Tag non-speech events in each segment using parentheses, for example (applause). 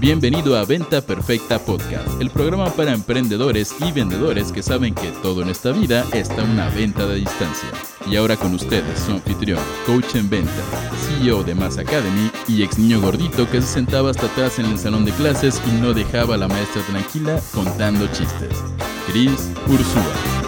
Bienvenido a Venta Perfecta Podcast, el programa para emprendedores y vendedores que saben que todo en esta vida está una venta de distancia. Y ahora con ustedes, su anfitrión, coach en venta, CEO de Mass Academy y ex niño gordito que se sentaba hasta atrás en el salón de clases y no dejaba a la maestra tranquila contando chistes. Chris Ursúa.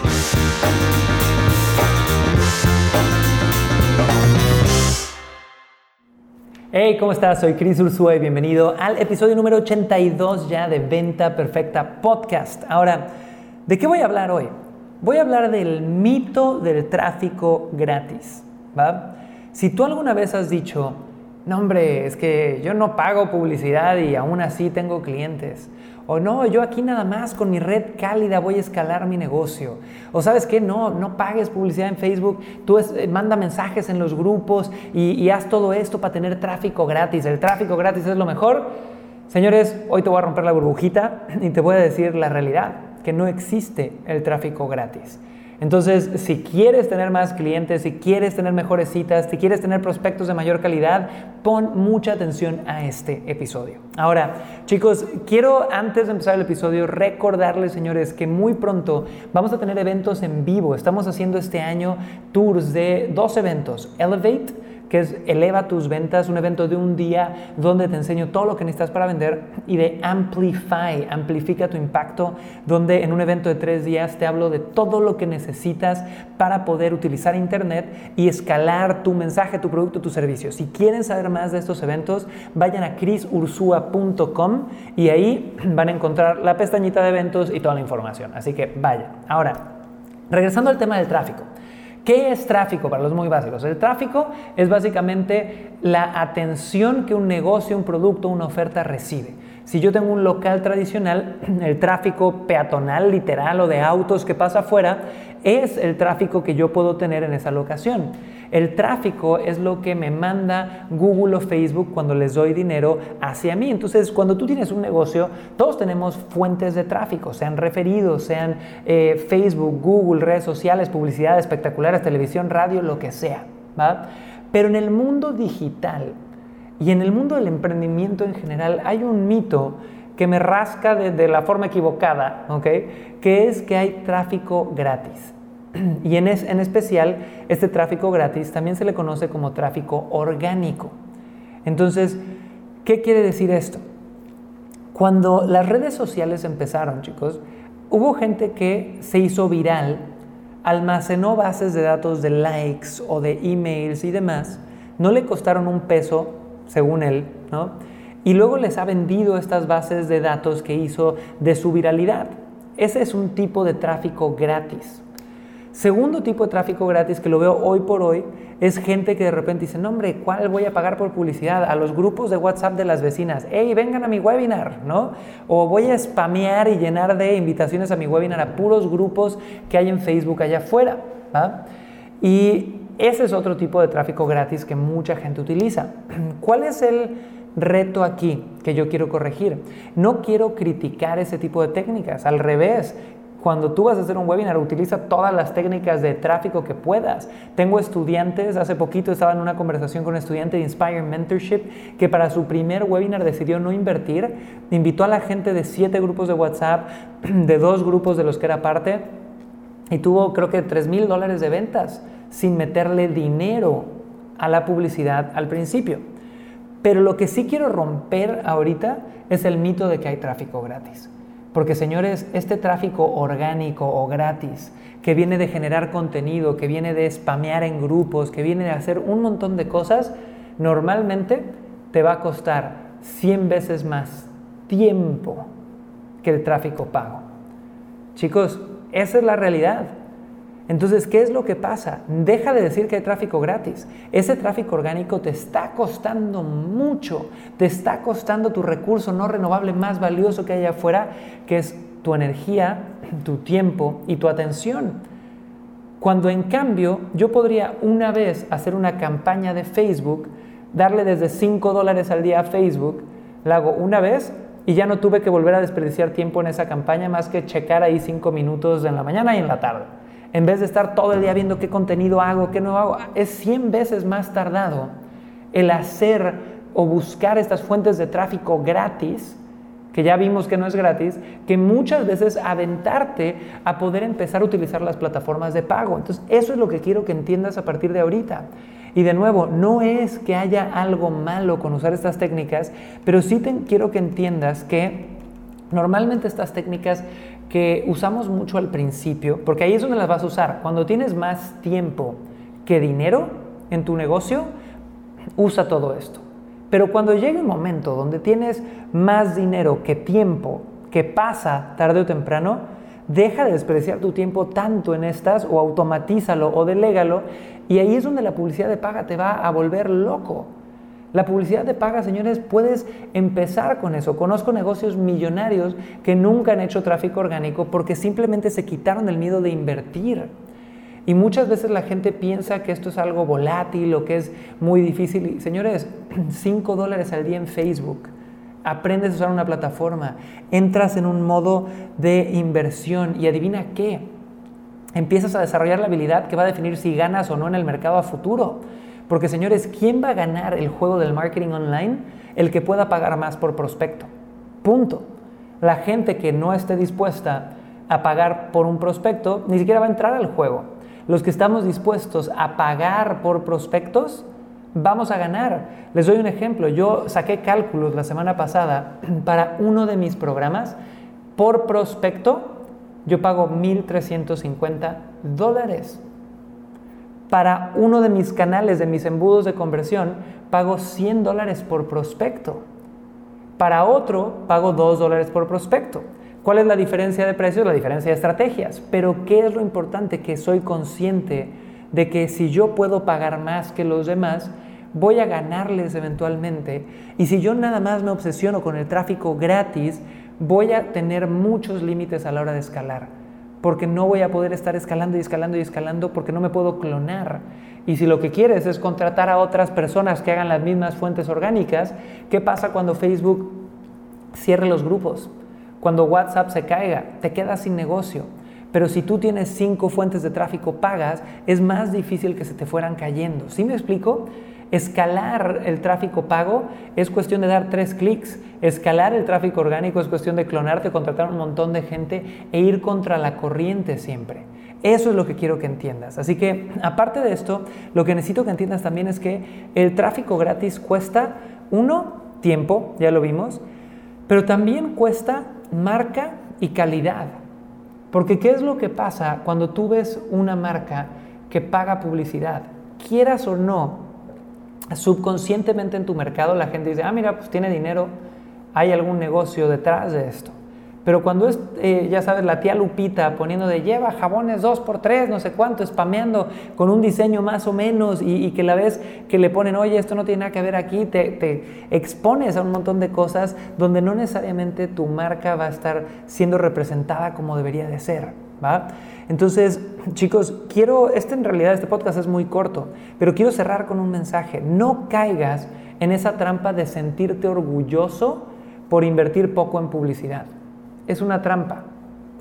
Hey, ¿cómo estás? Soy Chris Ursúa y bienvenido al episodio número 82 ya de Venta Perfecta Podcast. Ahora, ¿de qué voy a hablar hoy? Voy a hablar del mito del tráfico gratis. ¿va? Si tú alguna vez has dicho, no hombre, es que yo no pago publicidad y aún así tengo clientes. O no, yo aquí nada más con mi red cálida voy a escalar mi negocio. O sabes qué, no, no pagues publicidad en Facebook, tú eh, manda mensajes en los grupos y, y haz todo esto para tener tráfico gratis. El tráfico gratis es lo mejor. Señores, hoy te voy a romper la burbujita y te voy a decir la realidad, que no existe el tráfico gratis. Entonces, si quieres tener más clientes, si quieres tener mejores citas, si quieres tener prospectos de mayor calidad, pon mucha atención a este episodio. Ahora, chicos, quiero antes de empezar el episodio recordarles, señores, que muy pronto vamos a tener eventos en vivo. Estamos haciendo este año tours de dos eventos, Elevate, que es Eleva tus ventas, un evento de un día donde te enseño todo lo que necesitas para vender, y de Amplify, amplifica tu impacto, donde en un evento de tres días te hablo de todo lo que necesitas para poder utilizar Internet y escalar tu mensaje, tu producto, tu servicio. Si quieren saber más de estos eventos, vayan a chrisursua.com y ahí van a encontrar la pestañita de eventos y toda la información. Así que vayan. Ahora, regresando al tema del tráfico. ¿Qué es tráfico para los muy básicos? El tráfico es básicamente la atención que un negocio, un producto, una oferta recibe. Si yo tengo un local tradicional, (clears throat) el tráfico peatonal, literal o de autos que pasa afuera, es el tráfico que yo puedo tener en esa locación. El tráfico es lo que me manda Google o Facebook cuando les doy dinero hacia mí. Entonces, cuando tú tienes un negocio, todos tenemos fuentes de tráfico, sean referidos, sean eh, Facebook, Google, redes sociales, publicidad espectaculares, televisión, radio, lo que sea. Pero en el mundo digital y en el mundo del emprendimiento en general hay un mito que me rasca de, la forma equivocada, que es que hay tráfico gratis. (clears throat) Y en, en especial, este tráfico gratis también se le conoce como tráfico orgánico. Entonces, ¿qué quiere decir esto? Cuando las redes sociales empezaron, chicos, hubo gente que se hizo viral, almacenó bases de datos de likes o de emails y demás, no le costaron un peso, según él, ¿no? Y luego les ha vendido estas bases de datos que hizo de su viralidad. Ese es un tipo de tráfico gratis. Segundo tipo de tráfico gratis que lo veo hoy por hoy es gente que de repente dice, no hombre, ¿cuál voy a pagar por publicidad? A los grupos de WhatsApp de las vecinas, hey, vengan a mi webinar, ¿no? O voy a spamear y llenar de invitaciones a mi webinar a puros grupos que hay en Facebook allá afuera. Y ese es otro tipo de tráfico gratis que mucha gente utiliza. (clears throat) ¿Cuál es el reto aquí que yo quiero corregir? No quiero criticar ese tipo de técnicas, al revés, cuando tú vas a hacer un webinar, utiliza todas las técnicas de tráfico que puedas. Tengo estudiantes, hace poquito estaba en una conversación con un estudiante de Inspire Mentorship que para su primer webinar decidió no invertir, invitó a la gente de siete grupos de WhatsApp, (clears throat) de dos grupos de los que era parte, y tuvo creo que 3 mil dólares de ventas sin meterle dinero a la publicidad al principio. Pero lo que sí quiero romper ahorita es el mito de que hay tráfico gratis. Porque señores, este tráfico orgánico o gratis, que viene de generar contenido, que viene de spamear en grupos, que viene de hacer un montón de cosas, normalmente te va a costar 100 veces más tiempo que el tráfico pago. Chicos, esa es la realidad. Entonces, ¿qué es lo que pasa? Deja de decir que hay tráfico gratis. Ese tráfico orgánico te está costando mucho, te está costando tu recurso no renovable más valioso que hay afuera, que es tu energía, tu tiempo y tu atención. Cuando en cambio yo podría una vez hacer una campaña de Facebook, darle desde 5 dólares al día a Facebook, la hago una vez y ya no tuve que volver a desperdiciar tiempo en esa campaña más que checar ahí 5 minutos en la mañana y en la tarde en vez de estar todo el día viendo qué contenido hago, qué no hago, es 100 veces más tardado el hacer o buscar estas fuentes de tráfico gratis que ya vimos que no es gratis, que muchas veces aventarte a poder empezar a utilizar las plataformas de pago. Entonces, eso es lo que quiero que entiendas a partir de ahorita. Y de nuevo, no es que haya algo malo con usar estas técnicas, pero sí quiero que entiendas que normalmente estas técnicas que usamos mucho al principio, porque ahí es donde las vas a usar, cuando tienes más tiempo que dinero en tu negocio, usa todo esto. Pero cuando llegue un momento donde tienes más dinero que tiempo, que pasa tarde o temprano, deja de despreciar tu tiempo tanto en estas o automatízalo o delégalo y ahí es donde la publicidad de paga te va a volver loco. La publicidad de paga, señores, puedes empezar con eso. Conozco negocios millonarios que nunca han hecho tráfico orgánico porque simplemente se quitaron el miedo de invertir. Y muchas veces la gente piensa que esto es algo volátil o que es muy difícil. señores, (clears throat) 5 dólares al día en Facebook. Aprendes a usar una plataforma, entras en un modo de inversión y adivina qué, empiezas a desarrollar la habilidad que va a definir si ganas o no en el mercado a futuro. Porque señores, ¿quién va a ganar el juego del marketing online? El que pueda pagar más por prospecto. Punto. La gente que no esté dispuesta a pagar por un prospecto ni siquiera va a entrar al juego. Los que estamos dispuestos a pagar por prospectos, vamos a ganar. Les doy un ejemplo. Yo saqué cálculos la semana pasada (clears throat) para uno de mis programas. Por prospecto, yo pago 1.350 dólares. Para uno de mis canales, de mis embudos de conversión, pago 100 dólares por prospecto. Para otro, pago 2 dólares por prospecto. ¿Cuál es la diferencia de precios? La diferencia de estrategias. Pero ¿qué es lo importante? Que soy consciente de que si yo puedo pagar más que los demás, voy a ganarles eventualmente. Y si yo nada más me obsesiono con el tráfico gratis, voy a tener muchos límites a la hora de escalar. Porque no voy a poder estar escalando y escalando y escalando porque no me puedo clonar. Y si lo que quieres es contratar a otras personas que hagan las mismas fuentes orgánicas, ¿qué pasa cuando Facebook cierre los grupos? Cuando WhatsApp se caiga, te quedas sin negocio. Pero si tú tienes cinco fuentes de tráfico pagas, es más difícil que se te fueran cayendo. ¿Sí me explico? Escalar el tráfico pago es cuestión de dar tres clics. Escalar el tráfico orgánico es cuestión de clonarte, contratar un montón de gente e ir contra la corriente siempre. Eso es lo que quiero que entiendas. Así que, aparte de esto, lo que necesito que entiendas también es que el tráfico gratis cuesta, uno, tiempo, ya lo vimos, pero también cuesta marca y calidad. Porque ¿qué es lo que pasa cuando tú ves una marca que paga publicidad? Quieras o no, subconscientemente en tu mercado la gente dice, ah, mira, pues tiene dinero, hay algún negocio detrás de esto. Pero cuando es, eh, ya sabes, la tía Lupita poniendo de lleva jabones dos por tres, no sé cuánto, spameando con un diseño más o menos y, que la ves que le ponen, oye, esto no tiene nada que ver aquí, te, te, expones a un montón de cosas donde no necesariamente tu marca va a estar siendo representada como debería de ser, Entonces, chicos, quiero, este en realidad, este podcast es muy corto, pero quiero cerrar con un mensaje. No caigas en esa trampa de sentirte orgulloso por invertir poco en publicidad es una trampa.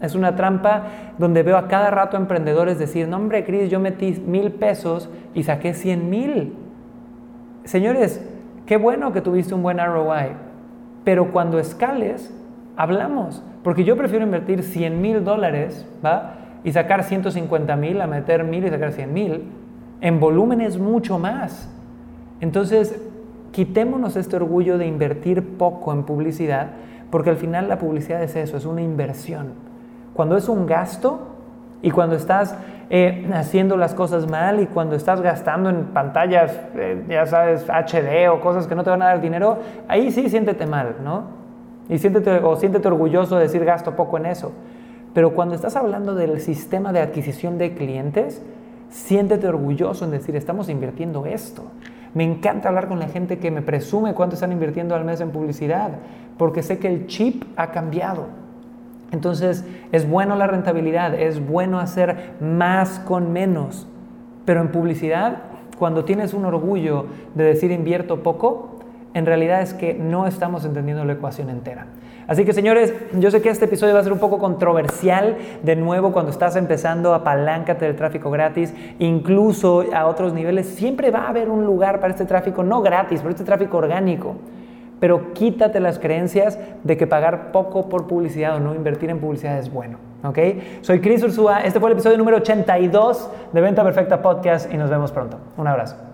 Es una trampa donde veo a cada rato emprendedores decir, no hombre, Cris, yo metí mil pesos y saqué cien mil. Señores, qué bueno que tuviste un buen ROI, pero cuando escales, hablamos. Porque yo prefiero invertir 100 mil dólares, ¿va? Y sacar 150 mil, a meter mil y sacar 100 mil. En volumen es mucho más. Entonces, quitémonos este orgullo de invertir poco en publicidad porque al final la publicidad es eso, es una inversión. Cuando es un gasto y cuando estás eh, haciendo las cosas mal y cuando estás gastando en pantallas, eh, ya sabes, HD o cosas que no te van a dar dinero, ahí sí siéntete mal, ¿no? Y siéntete, o siéntete orgulloso de decir gasto poco en eso. Pero cuando estás hablando del sistema de adquisición de clientes, siéntete orgulloso en decir, estamos invirtiendo esto. Me encanta hablar con la gente que me presume cuánto están invirtiendo al mes en publicidad, porque sé que el chip ha cambiado. Entonces, es bueno la rentabilidad, es bueno hacer más con menos, pero en publicidad, cuando tienes un orgullo de decir invierto poco, en realidad es que no estamos entendiendo la ecuación entera. Así que señores, yo sé que este episodio va a ser un poco controversial. De nuevo, cuando estás empezando, apaláncate del tráfico gratis, incluso a otros niveles. Siempre va a haber un lugar para este tráfico, no gratis, pero este tráfico orgánico. pero quítate las creencias de que pagar poco por publicidad o no invertir en publicidad es bueno. ¿ok? Soy Cris Ursúa, este fue el episodio número 82 de Venta Perfecta Podcast y nos vemos pronto. Un abrazo.